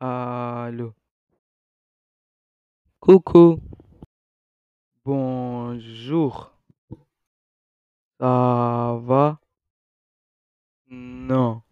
Ah, allô. Coucou. Bonjour. Ça va? Non.